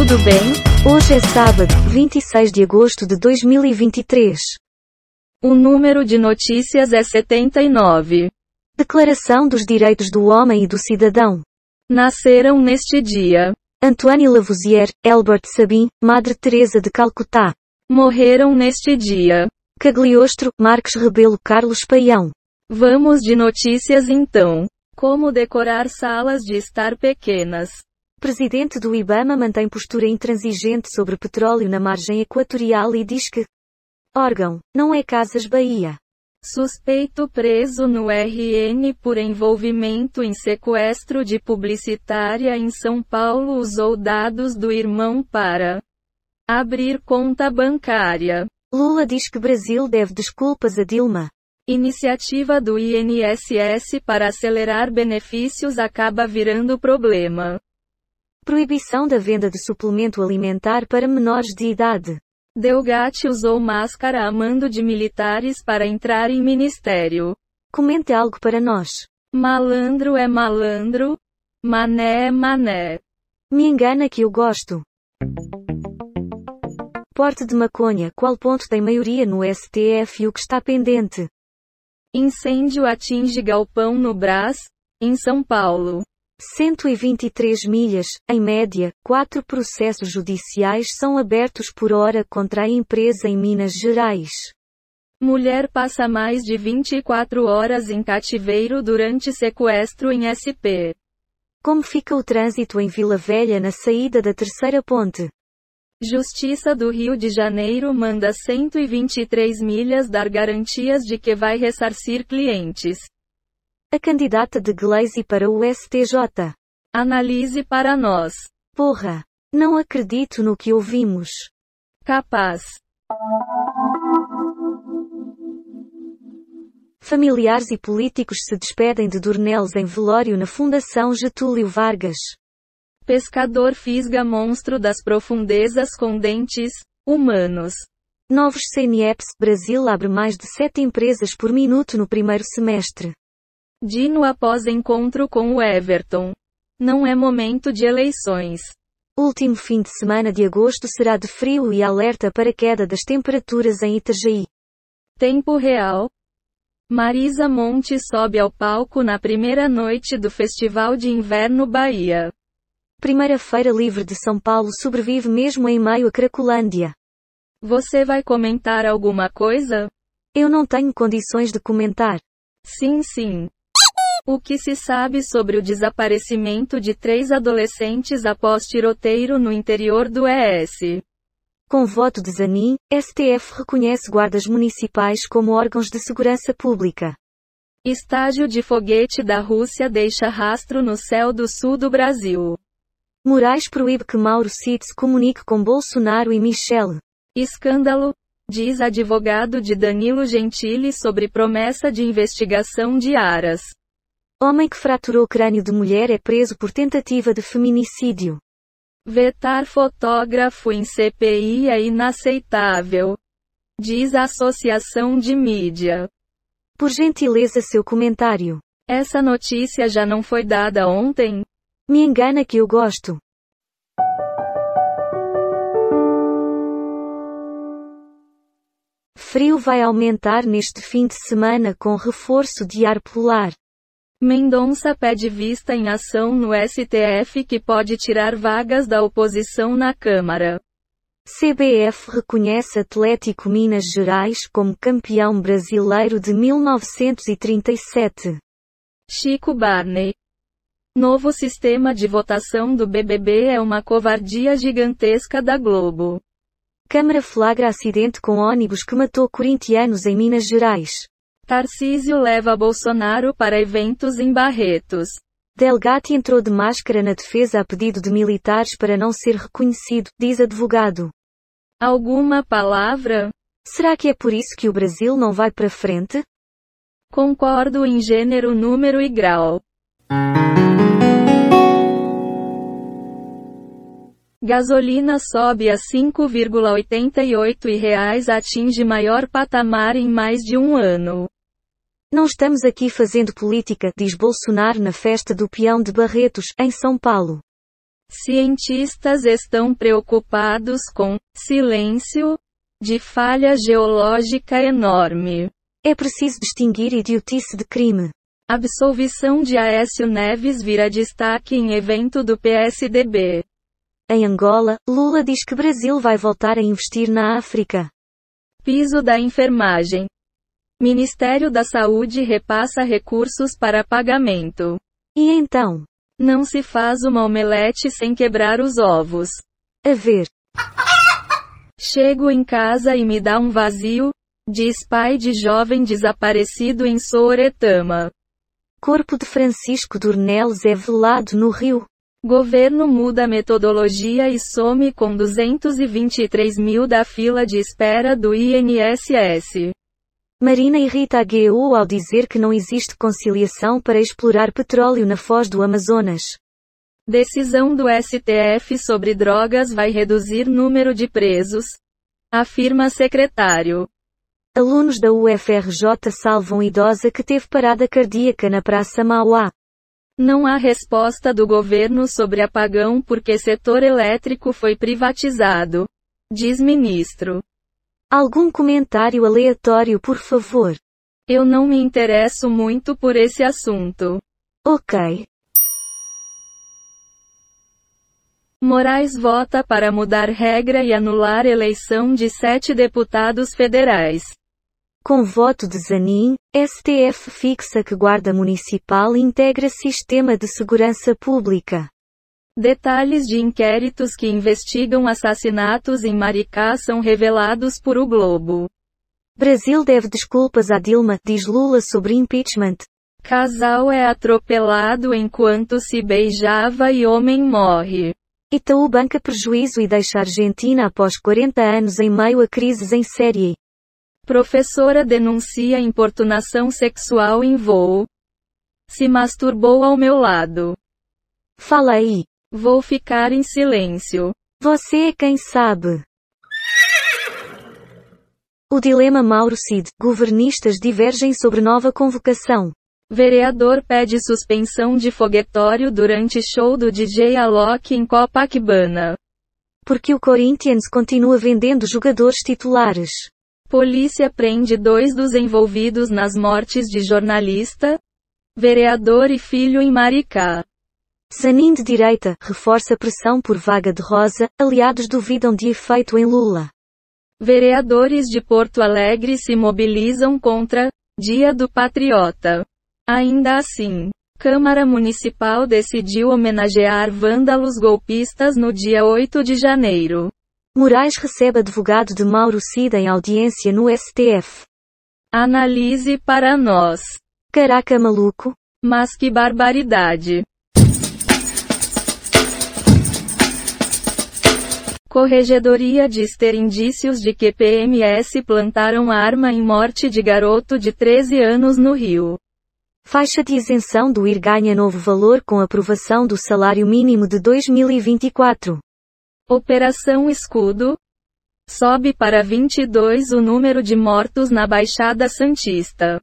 tudo bem? Hoje é sábado, 26 de agosto de 2023. O número de notícias é 79. Declaração dos Direitos do Homem e do Cidadão. Nasceram neste dia. Antoine Lavoisier, Albert Sabin, Madre Teresa de Calcutá. Morreram neste dia. Cagliostro, Marques Rebelo Carlos Paião. Vamos de notícias então. Como decorar salas de estar pequenas. Presidente do IBAMA mantém postura intransigente sobre petróleo na margem equatorial e diz que órgão não é Casas Bahia. Suspeito preso no RN por envolvimento em sequestro de publicitária em São Paulo usou dados do irmão para abrir conta bancária. Lula diz que Brasil deve desculpas a Dilma. Iniciativa do INSS para acelerar benefícios acaba virando problema. Proibição da venda de suplemento alimentar para menores de idade. Delgatti usou máscara a mando de militares para entrar em ministério. Comente algo para nós. Malandro é malandro, mané é mané. Me engana que eu gosto. Porte de maconha, qual ponto tem maioria no STF e o que está pendente? Incêndio atinge galpão no Brás, em São Paulo. 123 milhas, em média, quatro processos judiciais são abertos por hora contra a empresa em Minas Gerais. Mulher passa mais de 24 horas em cativeiro durante sequestro em SP. Como fica o trânsito em Vila Velha na saída da terceira ponte? Justiça do Rio de Janeiro manda 123 milhas dar garantias de que vai ressarcir clientes. A candidata de Glaze para o STJ. Analise para nós. Porra! Não acredito no que ouvimos. Capaz. Familiares e políticos se despedem de Dornelos em velório na Fundação Getúlio Vargas. Pescador fisga monstro das profundezas com dentes humanos. Novos CNEPS Brasil abre mais de sete empresas por minuto no primeiro semestre. Dino após encontro com o Everton. Não é momento de eleições. Último fim de semana de agosto será de frio e alerta para queda das temperaturas em Itajaí. Tempo real. Marisa Monte sobe ao palco na primeira noite do Festival de Inverno Bahia. Primeira Feira Livre de São Paulo sobrevive mesmo em meio a Cracolândia. Você vai comentar alguma coisa? Eu não tenho condições de comentar. Sim, sim. O que se sabe sobre o desaparecimento de três adolescentes após tiroteio no interior do ES? Com voto de Zanin, STF reconhece guardas municipais como órgãos de segurança pública. Estágio de foguete da Rússia deixa rastro no céu do sul do Brasil. Moraes proíbe que Mauro Cid se comunique com Bolsonaro e Michele. Escândalo, diz advogado de Danilo Gentili sobre promessa de investigação de Aras. Homem que fraturou crânio de mulher é preso por tentativa de feminicídio. Vetar fotógrafo em CPI é inaceitável. Diz a Associação de Mídia. Por gentileza seu comentário. Essa notícia já não foi dada ontem? Me engana que eu gosto. Frio vai aumentar neste fim de semana com reforço de ar polar. Mendonça pede vista em ação no STF que pode tirar vagas da oposição na Câmara. CBF reconhece Atlético Minas Gerais como campeão brasileiro de 1937. Chico Barney. Novo sistema de votação do BBB é uma covardia gigantesca da Globo. Câmara flagra acidente com ônibus que matou corintianos em Minas Gerais. Tarcísio leva Bolsonaro para eventos em Barretos. Delgatti entrou de máscara na defesa a pedido de militares para não ser reconhecido, diz advogado. Alguma palavra? Será que é por isso que o Brasil não vai para frente? Concordo em gênero, número e grau. Gasolina sobe a 5,88 e reais atinge maior patamar em mais de um ano. Não estamos aqui fazendo política, diz Bolsonaro na festa do peão de Barretos, em São Paulo. Cientistas estão preocupados com silêncio de falha geológica enorme. É preciso distinguir idiotice de crime. Absolvição de Aécio Neves vira destaque em evento do PSDB. Em Angola, Lula diz que Brasil vai voltar a investir na África. Piso da enfermagem. Ministério da Saúde repassa recursos para pagamento. E então? Não se faz uma omelete sem quebrar os ovos. A ver. Chego em casa e me dá um vazio, diz pai de jovem desaparecido em Sooretama. Corpo de Francisco Dornelles é velado no Rio. Governo muda metodologia e some com 223 mil da fila de espera do INSS. Marina irrita a GU ao dizer que não existe conciliação para explorar petróleo na foz do Amazonas. Decisão do STF sobre drogas vai reduzir número de presos, afirma secretário. Alunos da UFRJ salvam idosa que teve parada cardíaca na Praça Mauá. Não há resposta do governo sobre apagão porque setor elétrico foi privatizado. Diz ministro. Algum comentário aleatório, por favor? Eu não me interesso muito por esse assunto. Ok. Moraes vota para mudar regra e anular eleição de sete deputados federais. Com voto de Zanin, STF fixa que Guarda Municipal integra Sistema de Segurança Pública. Detalhes de inquéritos que investigam assassinatos em Maricá são revelados por o Globo. Brasil deve desculpas a Dilma, diz Lula sobre impeachment. Casal é atropelado enquanto se beijava e homem morre. Itaú banca prejuízo e deixa a Argentina após 40 anos em meio a crises em série. Professora denuncia importunação sexual em voo. Se masturbou ao meu lado. Fala aí. Vou ficar em silêncio. Você é quem sabe. O dilema Mauro Cid. Governistas divergem sobre nova convocação. Vereador pede suspensão de foguetório durante show do DJ Alok em Copacabana. Porque o Corinthians continua vendendo jogadores titulares. Polícia prende dois dos envolvidos nas mortes de jornalista, vereador e filho em Maricá. Sanin de direita, reforça pressão por vaga de Rosa, aliados duvidam de efeito em Lula. Vereadores de Porto Alegre se mobilizam contra Dia do Patriota. Ainda assim, Câmara Municipal decidiu homenagear vândalos golpistas no dia 8 de janeiro. Moraes recebe advogado de Mauro Cida em audiência no STF. Analise para nós. Caraca maluco. Mas que barbaridade. Corregedoria diz ter indícios de que PMS plantaram arma em morte de garoto de 13 anos no Rio. Faixa de isenção do IR ganha novo valor com aprovação do salário mínimo de 2024. Operação Escudo. Sobe para 22 o número de mortos na Baixada Santista.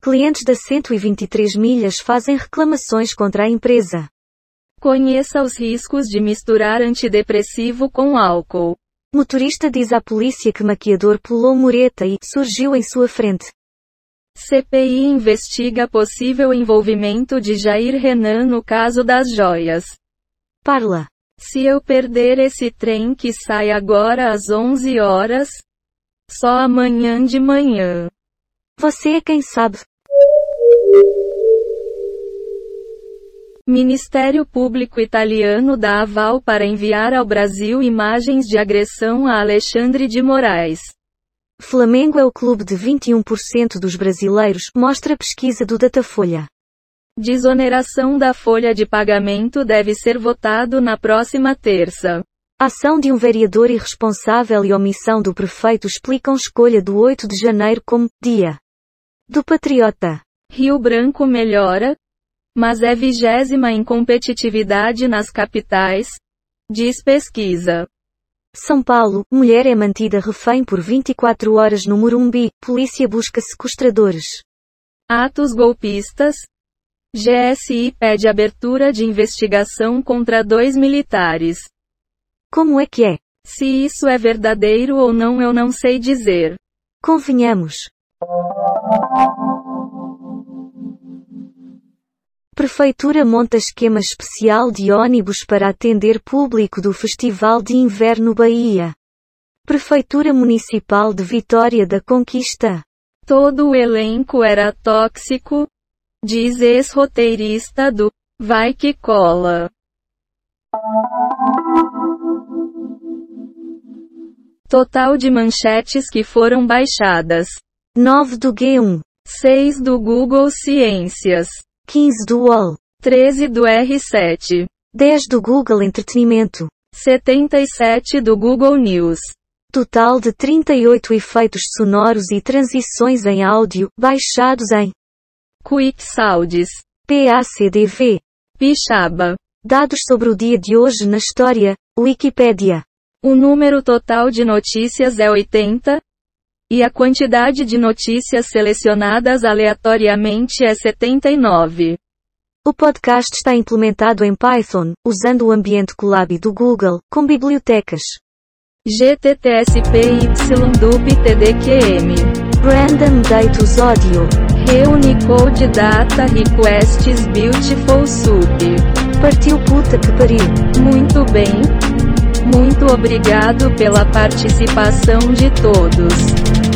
Clientes da 123 milhas fazem reclamações contra a empresa. Conheça os riscos de misturar antidepressivo com álcool. Motorista diz à polícia que maquiador pulou mureta e surgiu em sua frente. CPI investiga possível envolvimento de Jair Renan no caso das joias. Parla. Se eu perder esse trem que sai agora às 11 horas, só amanhã de manhã. Você é quem sabe. Ministério Público Italiano dá aval para enviar ao Brasil imagens de agressão a Alexandre de Moraes. Flamengo é o clube de 21% dos brasileiros, mostra pesquisa do Datafolha. Desoneração da folha de pagamento deve ser votado na próxima terça. Ação de um vereador irresponsável e omissão do prefeito explicam escolha do 8 de janeiro como dia do patriota. Rio Branco melhora, mas é vigésima em competitividade nas capitais, diz pesquisa. São Paulo, mulher é mantida refém por 24 horas no Morumbi, polícia busca sequestradores. Atos golpistas, GSI pede abertura de investigação contra dois militares. Como é que é? Se isso é verdadeiro ou não eu não sei dizer. Convenhamos. Prefeitura monta esquema especial de ônibus para atender público do Festival de Inverno Bahia. Prefeitura Municipal de Vitória da Conquista. Todo o elenco era tóxico, diz ex-roteirista do Vai que cola. Total de manchetes que foram baixadas: 9 do G1, 6 do Google Ciências, 15 do UOL, 13 do R7, 10 do Google Entretenimento, 77 do Google News. Total de 38 efeitos sonoros e transições em áudio, baixados em Quick Sounds, PACDV. Pixaba. Dados sobre o dia de hoje na história, Wikipédia. O número total de notícias é 80, e a quantidade de notícias selecionadas aleatoriamente é 79. O podcast está implementado em Python, usando o ambiente Colab do Google, com bibliotecas. GTTSPYDUP TDQM. Random Datus Audio. Reunicode Data Requests Beautiful Soup. Partiu puta que pariu. Muito bem. Muito obrigado pela participação de todos.